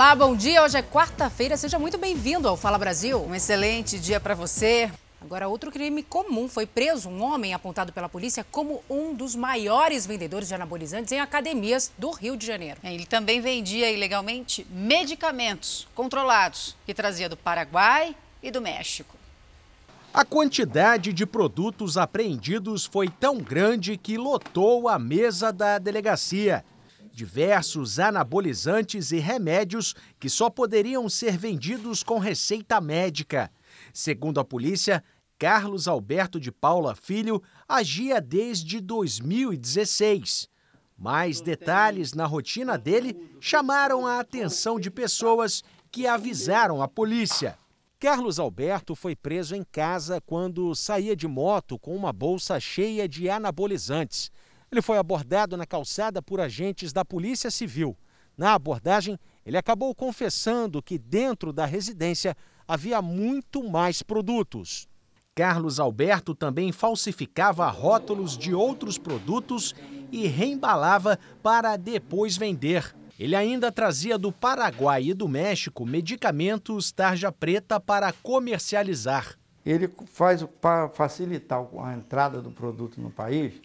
Olá, bom dia. Hoje é quarta-feira. Seja muito bem-vindo ao Fala Brasil. Um excelente dia para você. Agora, outro crime comum. Foi preso um homem apontado pela polícia como um dos maiores vendedores de anabolizantes em academias do Rio de Janeiro. Ele também vendia ilegalmente medicamentos controlados que trazia do Paraguai e do México. A quantidade de produtos apreendidos foi tão grande que lotou a mesa da delegacia. Diversos anabolizantes e remédios que só poderiam ser vendidos com receita médica. Segundo a polícia, Carlos Alberto de Paula Filho agia desde 2016. Mais detalhes na rotina dele chamaram a atenção de pessoas que avisaram a polícia. Carlos Alberto foi preso em casa quando saía de moto com uma bolsa cheia de anabolizantes. Ele foi abordado na calçada por agentes da Polícia Civil. Na abordagem, ele acabou confessando que dentro da residência havia muito mais produtos. Carlos Alberto também falsificava rótulos de outros produtos e reembalava para depois vender. Ele ainda trazia do Paraguai e do México medicamentos tarja preta para comercializar. Ele faz para facilitar a entrada do produto no país,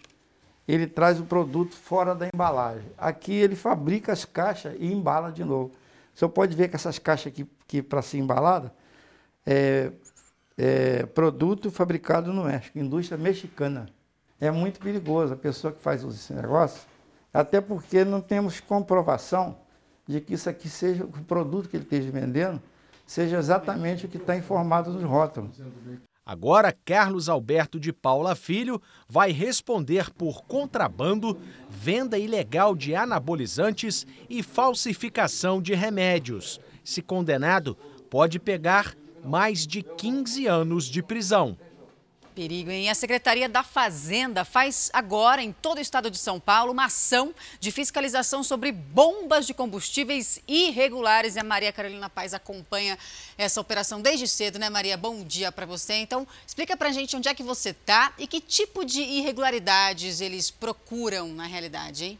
ele traz o produto fora da embalagem. Aqui ele fabrica as caixas e embala de novo. Você pode ver que essas caixas aqui, para ser embalada é, é produto fabricado no México, indústria mexicana. É muito perigoso a pessoa que faz esse negócio até porque não temos comprovação de que isso aqui seja o produto que ele esteja vendendo, seja exatamente o que está informado nos rótulos. Agora, Carlos Alberto de Paula Filho vai responder por contrabando, venda ilegal de anabolizantes e falsificação de remédios. Se condenado, pode pegar mais de 15 anos de prisão. Perigo, hein? A Secretaria da Fazenda faz agora, em todo o estado de São Paulo, uma ação de fiscalização sobre bombas de combustíveis irregulares. E a Maria Carolina Paz acompanha essa operação desde cedo, né, Maria? Bom dia para você. Então, explica pra gente onde é que você tá e que tipo de irregularidades eles procuram na realidade, hein?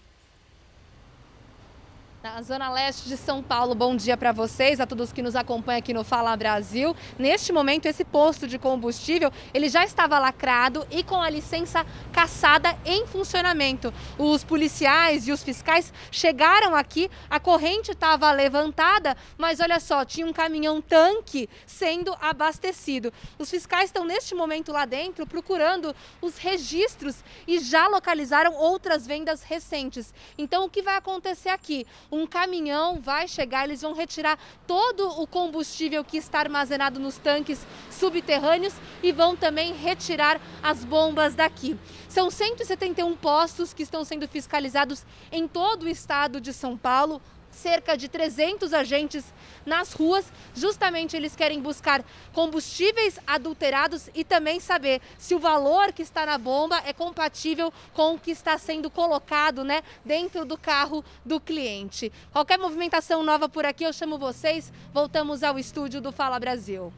Na Zona Leste de São Paulo, bom dia para vocês, a todos que nos acompanham aqui no Fala Brasil. Neste momento, esse posto de combustível, ele já estava lacrado e com a licença caçada em funcionamento. Os policiais e os fiscais chegaram aqui, a corrente estava levantada, mas olha só, tinha um caminhão tanque sendo abastecido. Os fiscais estão neste momento lá dentro procurando os registros e já localizaram outras vendas recentes. Então, o que vai acontecer aqui? Um caminhão vai chegar, eles vão retirar todo o combustível que está armazenado nos tanques subterrâneos e vão também retirar as bombas daqui. São 171 postos que estão sendo fiscalizados em todo o estado de São Paulo cerca de 300 agentes nas ruas. Justamente eles querem buscar combustíveis adulterados e também saber se o valor que está na bomba é compatível com o que está sendo colocado né, dentro do carro do cliente. Qualquer movimentação nova por aqui, eu chamo vocês. Voltamos ao estúdio do Fala Brasil.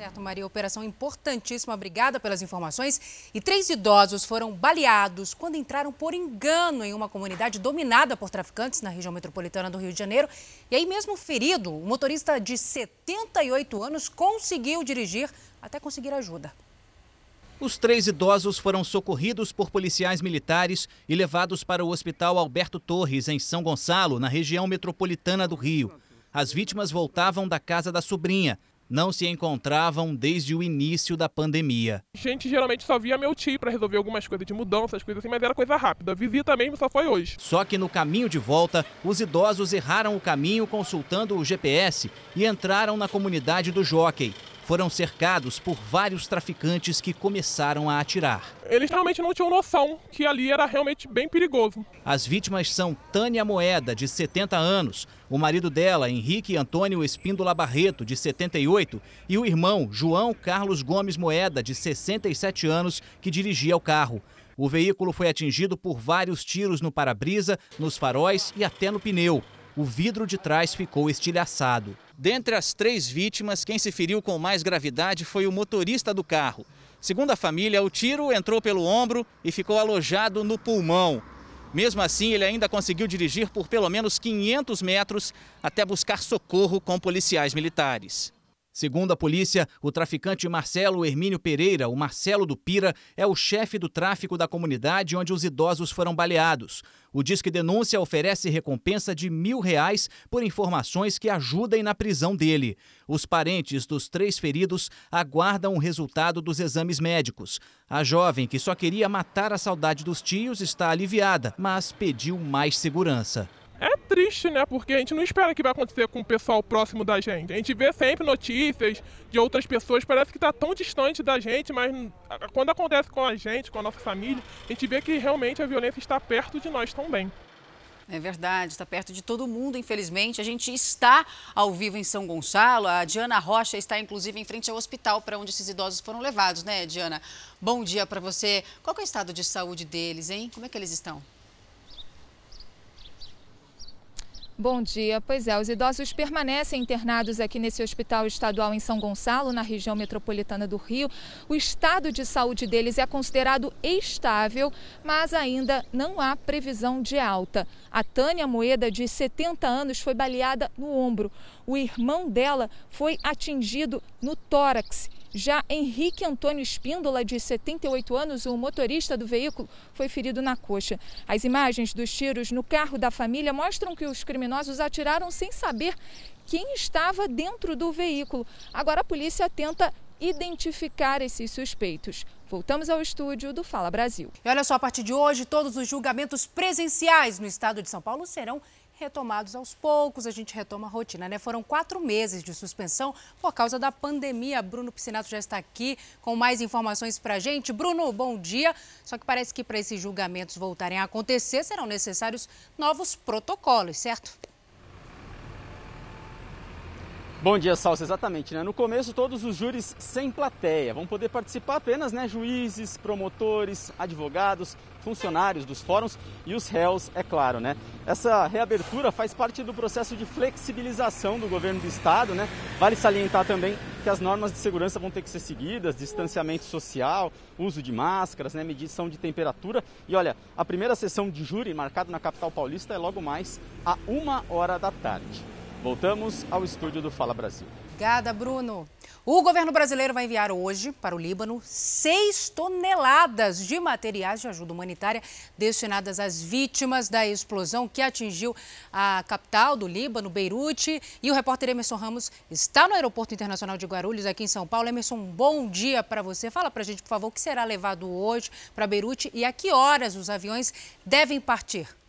Certo, Maria, operação importantíssima. Obrigada pelas informações. E três idosos foram baleados quando entraram por engano em uma comunidade dominada por traficantes na região metropolitana do Rio de Janeiro. E aí, mesmo ferido, o motorista de 78 anos conseguiu dirigir até conseguir ajuda. Os três idosos foram socorridos por policiais militares e levados para o Hospital Alberto Torres, em São Gonçalo, na região metropolitana do Rio. As vítimas voltavam da casa da sobrinha não se encontravam desde o início da pandemia. A gente geralmente só via meu tio para resolver algumas coisas de mudança, essas coisas assim, mas era coisa rápida. A visita mesmo só foi hoje. Só que no caminho de volta, os idosos erraram o caminho consultando o GPS e entraram na comunidade do Jockey foram cercados por vários traficantes que começaram a atirar. Eles realmente não tinham noção que ali era realmente bem perigoso. As vítimas são Tânia Moeda, de 70 anos, o marido dela, Henrique Antônio Espíndola Barreto, de 78, e o irmão, João Carlos Gomes Moeda, de 67 anos, que dirigia o carro. O veículo foi atingido por vários tiros no para-brisa, nos faróis e até no pneu. O vidro de trás ficou estilhaçado. Dentre as três vítimas, quem se feriu com mais gravidade foi o motorista do carro. Segundo a família, o tiro entrou pelo ombro e ficou alojado no pulmão. Mesmo assim, ele ainda conseguiu dirigir por pelo menos 500 metros até buscar socorro com policiais militares. Segundo a polícia, o traficante Marcelo Hermínio Pereira, o Marcelo do Pira, é o chefe do tráfico da comunidade onde os idosos foram baleados. O Disque Denúncia oferece recompensa de mil reais por informações que ajudem na prisão dele. Os parentes dos três feridos aguardam o resultado dos exames médicos. A jovem, que só queria matar a saudade dos tios, está aliviada, mas pediu mais segurança. É triste, né? Porque a gente não espera que vai acontecer com o pessoal próximo da gente. A gente vê sempre notícias de outras pessoas, parece que está tão distante da gente, mas quando acontece com a gente, com a nossa família, a gente vê que realmente a violência está perto de nós também. É verdade, está perto de todo mundo, infelizmente. A gente está ao vivo em São Gonçalo. A Diana Rocha está, inclusive, em frente ao hospital para onde esses idosos foram levados, né, Diana? Bom dia para você. Qual é o estado de saúde deles, hein? Como é que eles estão? Bom dia. Pois é, os idosos permanecem internados aqui nesse hospital estadual em São Gonçalo, na região metropolitana do Rio. O estado de saúde deles é considerado estável, mas ainda não há previsão de alta. A Tânia Moeda, de 70 anos, foi baleada no ombro. O irmão dela foi atingido no tórax já Henrique Antônio Espíndola, de 78 anos, o motorista do veículo, foi ferido na coxa. As imagens dos tiros no carro da família mostram que os criminosos atiraram sem saber quem estava dentro do veículo. Agora a polícia tenta identificar esses suspeitos. Voltamos ao estúdio do Fala Brasil. E olha só, a partir de hoje, todos os julgamentos presenciais no estado de São Paulo serão retomados aos poucos, a gente retoma a rotina, né? Foram quatro meses de suspensão por causa da pandemia. Bruno Piscinato já está aqui com mais informações para gente. Bruno, bom dia. Só que parece que para esses julgamentos voltarem a acontecer, serão necessários novos protocolos, certo? Bom dia, Salsa. Exatamente, né? No começo, todos os júris sem plateia. Vão poder participar apenas né, juízes, promotores, advogados, funcionários dos fóruns e os réus, é claro, né? Essa reabertura faz parte do processo de flexibilização do governo do estado, né? Vale salientar também que as normas de segurança vão ter que ser seguidas, distanciamento social, uso de máscaras, né? medição de temperatura. E olha, a primeira sessão de júri marcada na capital paulista é logo mais a uma hora da tarde. Voltamos ao estúdio do Fala Brasil. Obrigada, Bruno. O governo brasileiro vai enviar hoje para o Líbano 6 toneladas de materiais de ajuda humanitária destinadas às vítimas da explosão que atingiu a capital do Líbano, Beirute. E o repórter Emerson Ramos está no Aeroporto Internacional de Guarulhos, aqui em São Paulo. Emerson, um bom dia para você. Fala para a gente, por favor, o que será levado hoje para Beirute e a que horas os aviões devem partir.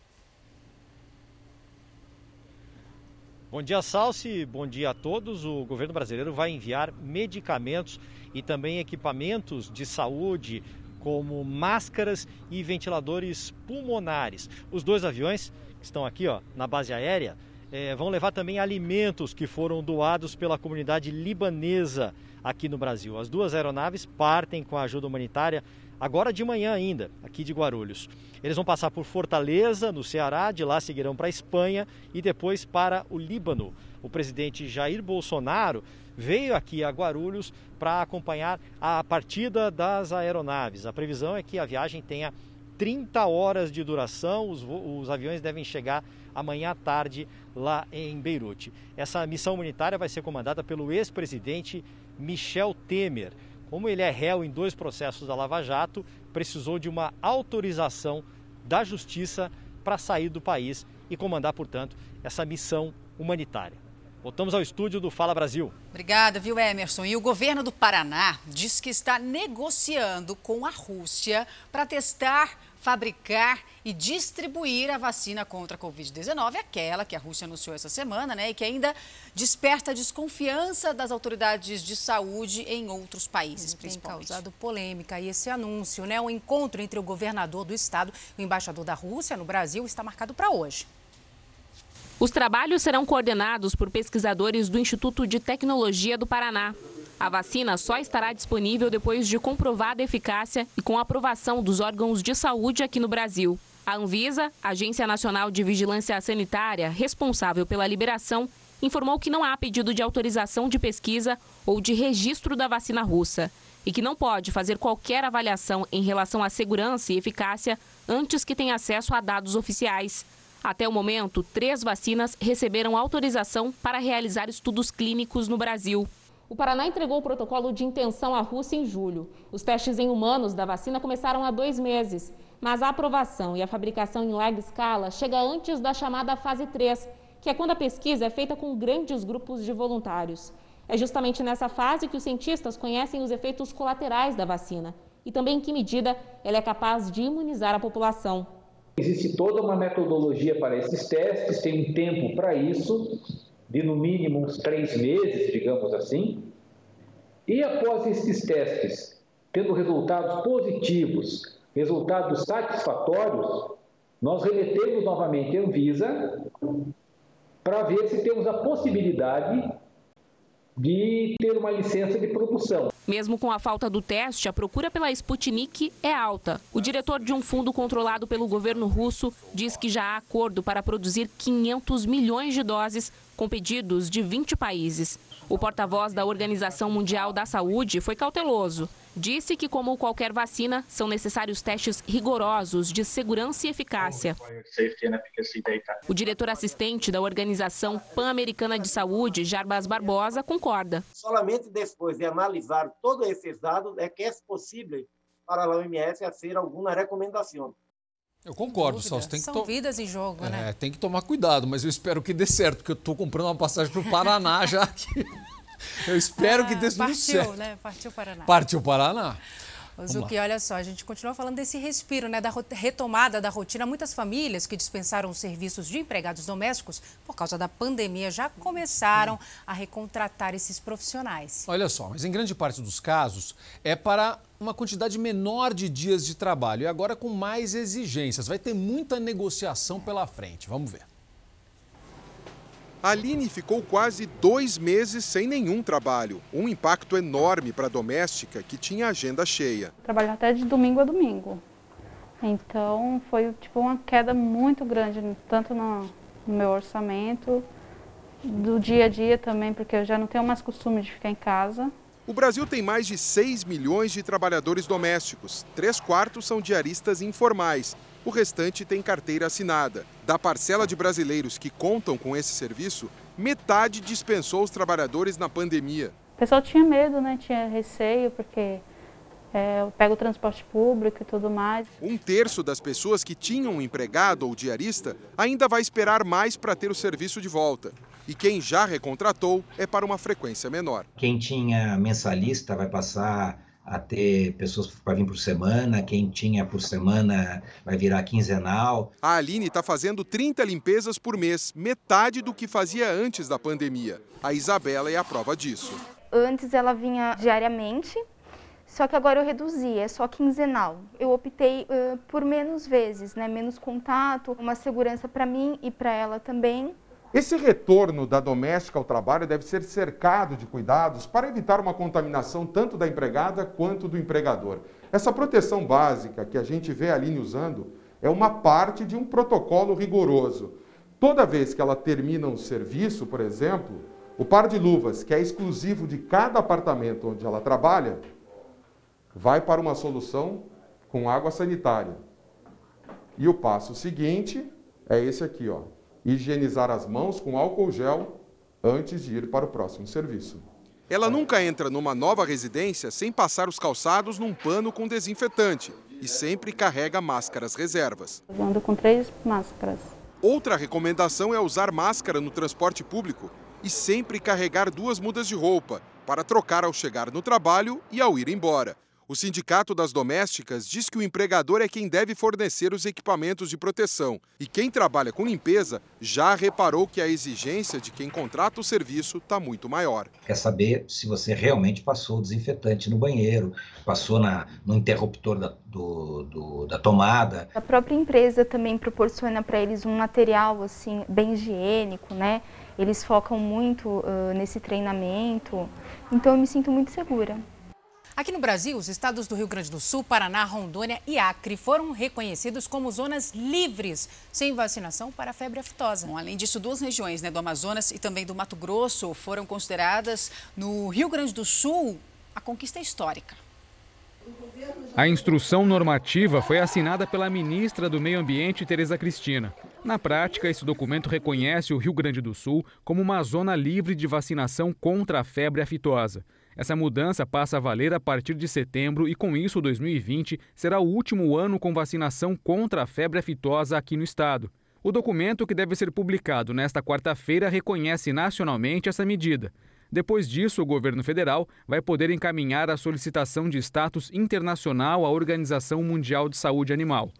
Bom dia, Salsi. Bom dia a todos. O governo brasileiro vai enviar medicamentos e também equipamentos de saúde, como máscaras e ventiladores pulmonares. Os dois aviões que estão aqui ó, na base aérea é, vão levar também alimentos que foram doados pela comunidade libanesa aqui no Brasil. As duas aeronaves partem com a ajuda humanitária agora de manhã ainda, aqui de Guarulhos. Eles vão passar por Fortaleza, no Ceará, de lá seguirão para a Espanha e depois para o Líbano. O presidente Jair Bolsonaro veio aqui a Guarulhos para acompanhar a partida das aeronaves. A previsão é que a viagem tenha 30 horas de duração, os, os aviões devem chegar amanhã à tarde lá em Beirute. Essa missão humanitária vai ser comandada pelo ex-presidente Michel Temer. Como ele é réu em dois processos da Lava Jato, precisou de uma autorização da Justiça para sair do país e comandar, portanto, essa missão humanitária. Voltamos ao estúdio do Fala Brasil. Obrigada, viu, Emerson? E o governo do Paraná diz que está negociando com a Rússia para testar fabricar e distribuir a vacina contra a Covid-19, aquela que a Rússia anunciou essa semana, né, e que ainda desperta a desconfiança das autoridades de saúde em outros países, principalmente. Tem causado polêmica e esse anúncio, né, o encontro entre o governador do estado e o embaixador da Rússia no Brasil está marcado para hoje. Os trabalhos serão coordenados por pesquisadores do Instituto de Tecnologia do Paraná. A vacina só estará disponível depois de comprovada eficácia e com aprovação dos órgãos de saúde aqui no Brasil. A Anvisa, Agência Nacional de Vigilância Sanitária, responsável pela liberação, informou que não há pedido de autorização de pesquisa ou de registro da vacina russa. e que não pode fazer qualquer avaliação em relação à segurança e eficácia antes que tenha acesso a dados oficiais. Até o momento, três vacinas receberam autorização para realizar estudos clínicos no Brasil. O Paraná entregou o protocolo de intenção à Rússia em julho. Os testes em humanos da vacina começaram há dois meses, mas a aprovação e a fabricação em larga escala chega antes da chamada fase 3, que é quando a pesquisa é feita com grandes grupos de voluntários. É justamente nessa fase que os cientistas conhecem os efeitos colaterais da vacina e também em que medida ela é capaz de imunizar a população. Existe toda uma metodologia para esses testes, tem um tempo para isso, de no mínimo uns três meses, digamos assim. E após esses testes, tendo resultados positivos, resultados satisfatórios, nós remetemos novamente a Anvisa para ver se temos a possibilidade de ter uma licença de produção. Mesmo com a falta do teste, a procura pela Sputnik é alta. O diretor de um fundo controlado pelo governo russo diz que já há acordo para produzir 500 milhões de doses com pedidos de 20 países. O porta-voz da Organização Mundial da Saúde foi cauteloso. Disse que, como qualquer vacina, são necessários testes rigorosos de segurança e eficácia. O diretor assistente da Organização Pan-Americana de Saúde, Jarbas Barbosa, concorda. Somente depois de analisar todos esses dados é que é possível para a OMS fazer alguma recomendação. Eu concordo, Salso. Tem que São vidas em jogo, é, né? Tem que tomar cuidado, mas eu espero que dê certo, porque eu estou comprando uma passagem para o Paraná já aqui. Eu espero ah, que dê tudo partiu, certo. Né? Partiu Paraná. Partiu Paraná. Zuki, olha só, a gente continua falando desse respiro, né, da retomada da rotina. Muitas famílias que dispensaram os serviços de empregados domésticos por causa da pandemia já começaram a recontratar esses profissionais. Olha só, mas em grande parte dos casos é para uma quantidade menor de dias de trabalho e agora com mais exigências. Vai ter muita negociação pela frente. Vamos ver. Aline ficou quase dois meses sem nenhum trabalho. Um impacto enorme para a doméstica que tinha agenda cheia. Trabalho até de domingo a domingo. Então foi tipo uma queda muito grande, tanto no, no meu orçamento, do dia a dia também, porque eu já não tenho mais costume de ficar em casa. O Brasil tem mais de 6 milhões de trabalhadores domésticos. Três quartos são diaristas informais o restante tem carteira assinada. Da parcela de brasileiros que contam com esse serviço, metade dispensou os trabalhadores na pandemia. O pessoal tinha medo, né? Tinha receio, porque é, eu pego o transporte público e tudo mais. Um terço das pessoas que tinham um empregado ou diarista ainda vai esperar mais para ter o serviço de volta. E quem já recontratou é para uma frequência menor. Quem tinha mensalista vai passar a ter pessoas para vir por semana, quem tinha por semana vai virar quinzenal. A Aline está fazendo 30 limpezas por mês, metade do que fazia antes da pandemia. A Isabela é a prova disso. Antes ela vinha diariamente, só que agora eu reduzi, é só quinzenal. Eu optei uh, por menos vezes, né? menos contato, uma segurança para mim e para ela também. Esse retorno da doméstica ao trabalho deve ser cercado de cuidados para evitar uma contaminação tanto da empregada quanto do empregador. Essa proteção básica que a gente vê a Aline usando é uma parte de um protocolo rigoroso. Toda vez que ela termina um serviço, por exemplo, o par de luvas, que é exclusivo de cada apartamento onde ela trabalha, vai para uma solução com água sanitária. E o passo seguinte é esse aqui, ó higienizar as mãos com álcool gel antes de ir para o próximo serviço. Ela nunca entra numa nova residência sem passar os calçados num pano com desinfetante e sempre carrega máscaras reservas. Eu ando com três máscaras. Outra recomendação é usar máscara no transporte público e sempre carregar duas mudas de roupa para trocar ao chegar no trabalho e ao ir embora. O Sindicato das Domésticas diz que o empregador é quem deve fornecer os equipamentos de proteção e quem trabalha com limpeza já reparou que a exigência de quem contrata o serviço está muito maior. Quer saber se você realmente passou o desinfetante no banheiro, passou na, no interruptor da, do, do, da tomada. A própria empresa também proporciona para eles um material assim bem higiênico, né? Eles focam muito uh, nesse treinamento, então eu me sinto muito segura. Aqui no Brasil, os estados do Rio Grande do Sul, Paraná, Rondônia e Acre foram reconhecidos como zonas livres sem vacinação para a febre aftosa. Bom, além disso, duas regiões né, do Amazonas e também do Mato Grosso foram consideradas no Rio Grande do Sul a conquista histórica. A instrução normativa foi assinada pela ministra do Meio Ambiente, Tereza Cristina. Na prática, esse documento reconhece o Rio Grande do Sul como uma zona livre de vacinação contra a febre aftosa. Essa mudança passa a valer a partir de setembro e, com isso, 2020 será o último ano com vacinação contra a febre aftosa aqui no estado. O documento, que deve ser publicado nesta quarta-feira, reconhece nacionalmente essa medida. Depois disso, o governo federal vai poder encaminhar a solicitação de status internacional à Organização Mundial de Saúde Animal.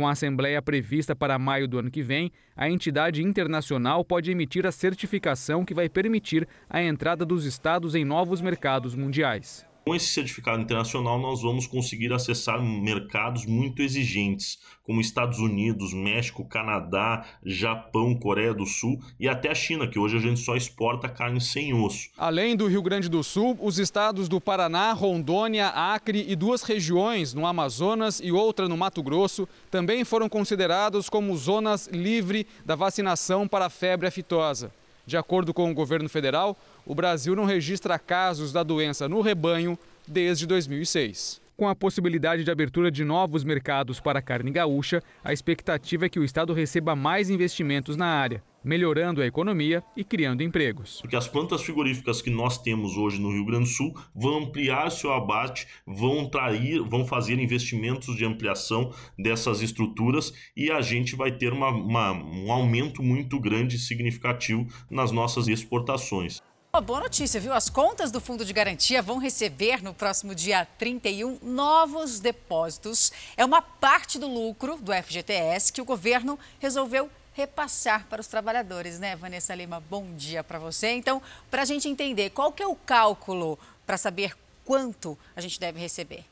Com a Assembleia prevista para maio do ano que vem, a entidade internacional pode emitir a certificação que vai permitir a entrada dos estados em novos mercados mundiais. Com esse certificado internacional, nós vamos conseguir acessar mercados muito exigentes, como Estados Unidos, México, Canadá, Japão, Coreia do Sul e até a China, que hoje a gente só exporta carne sem osso. Além do Rio Grande do Sul, os estados do Paraná, Rondônia, Acre e duas regiões no Amazonas e outra no Mato Grosso também foram considerados como zonas livres da vacinação para a febre aftosa. De acordo com o governo federal, o Brasil não registra casos da doença no rebanho desde 2006. Com a possibilidade de abertura de novos mercados para a carne gaúcha, a expectativa é que o Estado receba mais investimentos na área, melhorando a economia e criando empregos. Porque as plantas frigoríficas que nós temos hoje no Rio Grande do Sul vão ampliar seu abate, vão trair, vão fazer investimentos de ampliação dessas estruturas e a gente vai ter uma, uma, um aumento muito grande e significativo nas nossas exportações. Uma boa notícia, viu? As contas do Fundo de Garantia vão receber no próximo dia 31 novos depósitos. É uma parte do lucro do FGTS que o governo resolveu repassar para os trabalhadores, né, Vanessa Lima? Bom dia para você. Então, para a gente entender, qual que é o cálculo para saber quanto a gente deve receber?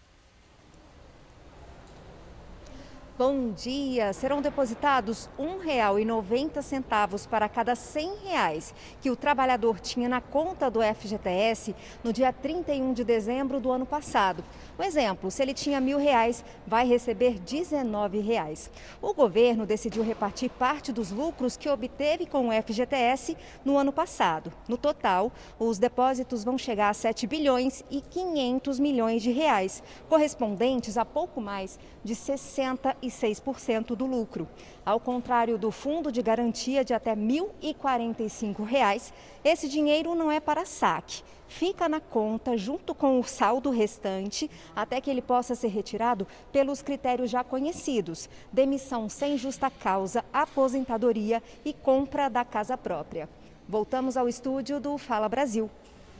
Bom dia! Serão depositados R$ 1,90 para cada 100 reais que o trabalhador tinha na conta do FGTS no dia 31 de dezembro do ano passado. Um exemplo, se ele tinha mil reais, vai receber 19 reais. O governo decidiu repartir parte dos lucros que obteve com o FGTS no ano passado. No total, os depósitos vão chegar a 7 bilhões e 500 milhões de reais, correspondentes a pouco mais de 66% do lucro. Ao contrário do fundo de garantia de até 1.045 reais, esse dinheiro não é para saque. Fica na conta junto com o saldo restante até que ele possa ser retirado pelos critérios já conhecidos: demissão sem justa causa, aposentadoria e compra da casa própria. Voltamos ao estúdio do Fala Brasil.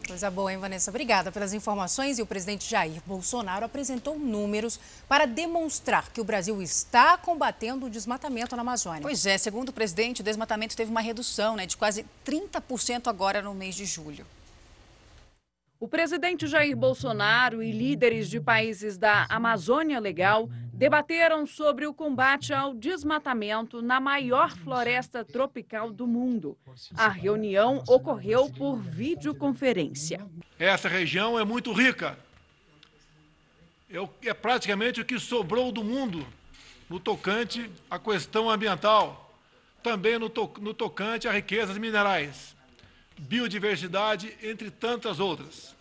Coisa boa, hein, Vanessa? Obrigada pelas informações. E o presidente Jair Bolsonaro apresentou números para demonstrar que o Brasil está combatendo o desmatamento na Amazônia. Pois é, segundo o presidente, o desmatamento teve uma redução né, de quase 30% agora no mês de julho. O presidente Jair Bolsonaro e líderes de países da Amazônia Legal debateram sobre o combate ao desmatamento na maior floresta tropical do mundo. A reunião ocorreu por videoconferência. Essa região é muito rica. É praticamente o que sobrou do mundo no tocante à questão ambiental, também no, to no tocante a riquezas minerais, biodiversidade, entre tantas outras.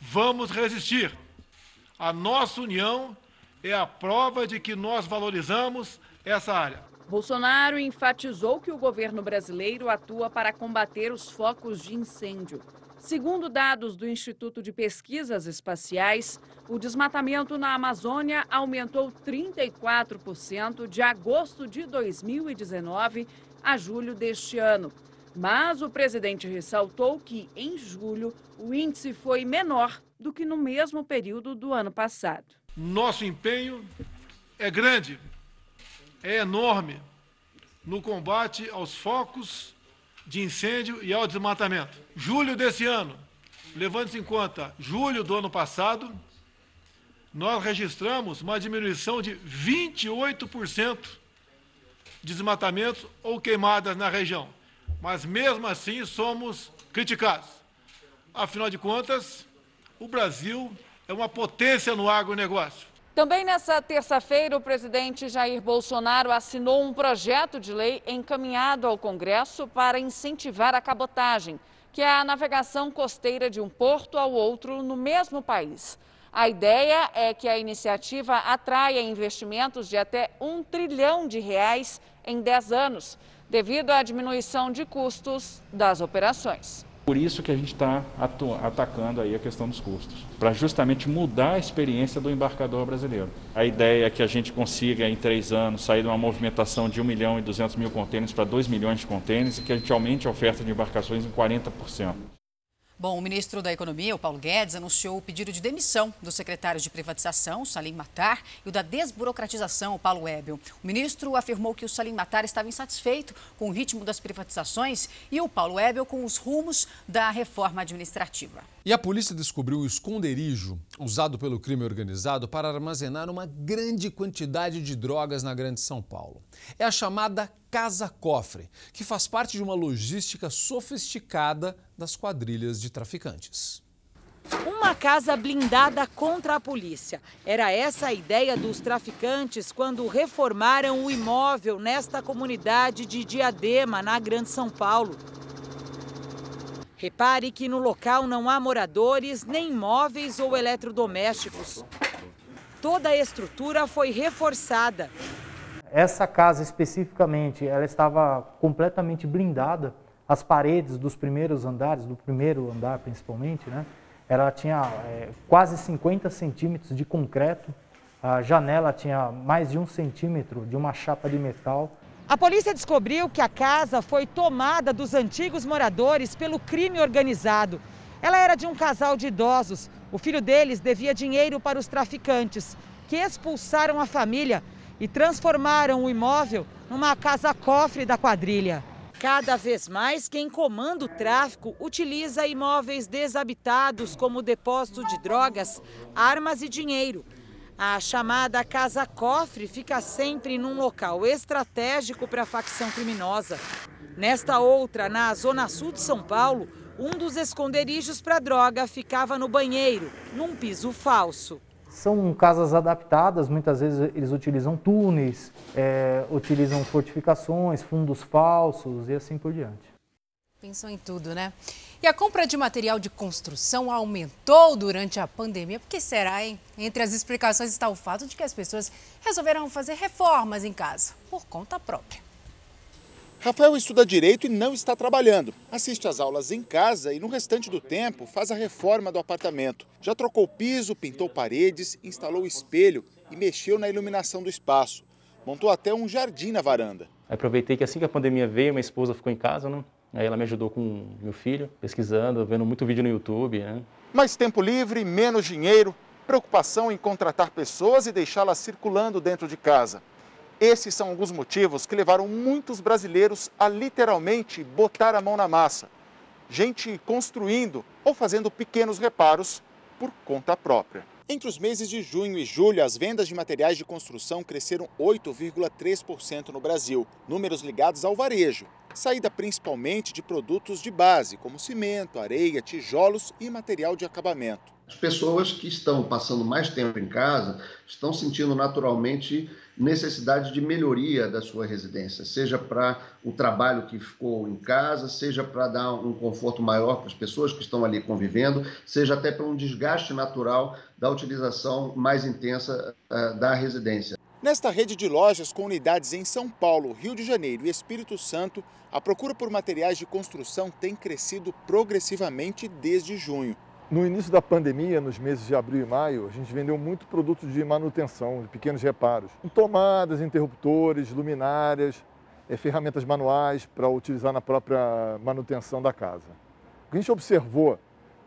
Vamos resistir. A nossa união é a prova de que nós valorizamos essa área. Bolsonaro enfatizou que o governo brasileiro atua para combater os focos de incêndio. Segundo dados do Instituto de Pesquisas Espaciais, o desmatamento na Amazônia aumentou 34% de agosto de 2019 a julho deste ano. Mas o presidente ressaltou que, em julho, o índice foi menor do que no mesmo período do ano passado. Nosso empenho é grande, é enorme no combate aos focos de incêndio e ao desmatamento. Julho desse ano, levando-se em conta julho do ano passado, nós registramos uma diminuição de 28% de desmatamentos ou queimadas na região. Mas mesmo assim somos criticados. Afinal de contas, o Brasil é uma potência no agronegócio. Também nessa terça-feira, o presidente Jair Bolsonaro assinou um projeto de lei encaminhado ao Congresso para incentivar a cabotagem, que é a navegação costeira de um porto ao outro no mesmo país. A ideia é que a iniciativa atraia investimentos de até um trilhão de reais em 10 anos, devido à diminuição de custos das operações. Por isso que a gente está atacando aí a questão dos custos, para justamente mudar a experiência do embarcador brasileiro. A ideia é que a gente consiga em três anos sair de uma movimentação de 1 milhão e 200 mil contêineres para 2 milhões de contêineres e que a gente aumente a oferta de embarcações em 40%. Bom, o ministro da Economia, o Paulo Guedes, anunciou o pedido de demissão dos secretários de privatização, Salim Matar, e o da desburocratização, o Paulo Webel. O ministro afirmou que o Salim Matar estava insatisfeito com o ritmo das privatizações e o Paulo Webel com os rumos da reforma administrativa. E a polícia descobriu o esconderijo usado pelo crime organizado para armazenar uma grande quantidade de drogas na Grande São Paulo. É a chamada Casa Cofre, que faz parte de uma logística sofisticada das quadrilhas de traficantes. Uma casa blindada contra a polícia. Era essa a ideia dos traficantes quando reformaram o imóvel nesta comunidade de Diadema, na Grande São Paulo. Repare que no local não há moradores, nem móveis ou eletrodomésticos. Toda a estrutura foi reforçada. Essa casa especificamente, ela estava completamente blindada. As paredes dos primeiros andares, do primeiro andar principalmente, né? Ela tinha é, quase 50 centímetros de concreto. A janela tinha mais de um centímetro de uma chapa de metal. A polícia descobriu que a casa foi tomada dos antigos moradores pelo crime organizado. Ela era de um casal de idosos. O filho deles devia dinheiro para os traficantes, que expulsaram a família e transformaram o imóvel numa casa-cofre da quadrilha. Cada vez mais, quem comanda o tráfico utiliza imóveis desabitados como depósito de drogas, armas e dinheiro. A chamada Casa Cofre fica sempre num local estratégico para a facção criminosa. Nesta outra, na zona sul de São Paulo, um dos esconderijos para droga ficava no banheiro, num piso falso. São casas adaptadas, muitas vezes eles utilizam túneis, é, utilizam fortificações, fundos falsos e assim por diante. Pensou em tudo, né? E a compra de material de construção aumentou durante a pandemia. Por que será, hein? Entre as explicações está o fato de que as pessoas resolveram fazer reformas em casa, por conta própria. Rafael estuda direito e não está trabalhando. Assiste às aulas em casa e no restante do tempo faz a reforma do apartamento. Já trocou piso, pintou paredes, instalou espelho e mexeu na iluminação do espaço. Montou até um jardim na varanda. Aproveitei que assim que a pandemia veio, minha esposa ficou em casa, né? Aí ela me ajudou com meu filho, pesquisando, vendo muito vídeo no YouTube, né? Mais tempo livre, menos dinheiro, preocupação em contratar pessoas e deixá-las circulando dentro de casa. Esses são alguns motivos que levaram muitos brasileiros a literalmente botar a mão na massa. Gente construindo ou fazendo pequenos reparos por conta própria. Entre os meses de junho e julho, as vendas de materiais de construção cresceram 8,3% no Brasil, números ligados ao varejo, saída principalmente de produtos de base, como cimento, areia, tijolos e material de acabamento. As pessoas que estão passando mais tempo em casa estão sentindo naturalmente necessidade de melhoria da sua residência, seja para o trabalho que ficou em casa, seja para dar um conforto maior para as pessoas que estão ali convivendo, seja até para um desgaste natural da utilização mais intensa uh, da residência. Nesta rede de lojas com unidades em São Paulo, Rio de Janeiro e Espírito Santo, a procura por materiais de construção tem crescido progressivamente desde junho. No início da pandemia, nos meses de abril e maio, a gente vendeu muito produto de manutenção, de pequenos reparos. Tomadas, interruptores, luminárias, é, ferramentas manuais para utilizar na própria manutenção da casa. O que a gente observou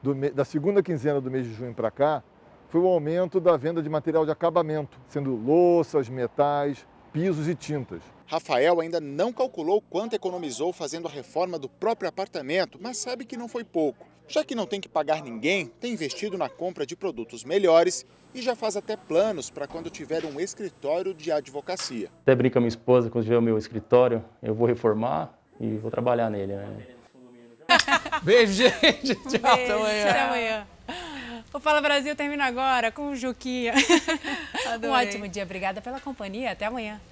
do, da segunda quinzena do mês de junho para cá foi o aumento da venda de material de acabamento, sendo louças, metais, pisos e tintas. Rafael ainda não calculou quanto economizou fazendo a reforma do próprio apartamento, mas sabe que não foi pouco. Já que não tem que pagar ninguém, tem investido na compra de produtos melhores e já faz até planos para quando tiver um escritório de advocacia. Até brinca com a minha esposa, quando tiver o meu escritório, eu vou reformar e vou trabalhar nele. Né? Beijo, gente. Tchau, Beijo, até amanhã. Até amanhã. O Fala Brasil termina agora com o Juquinha. um ótimo dia. Obrigada pela companhia. Até amanhã.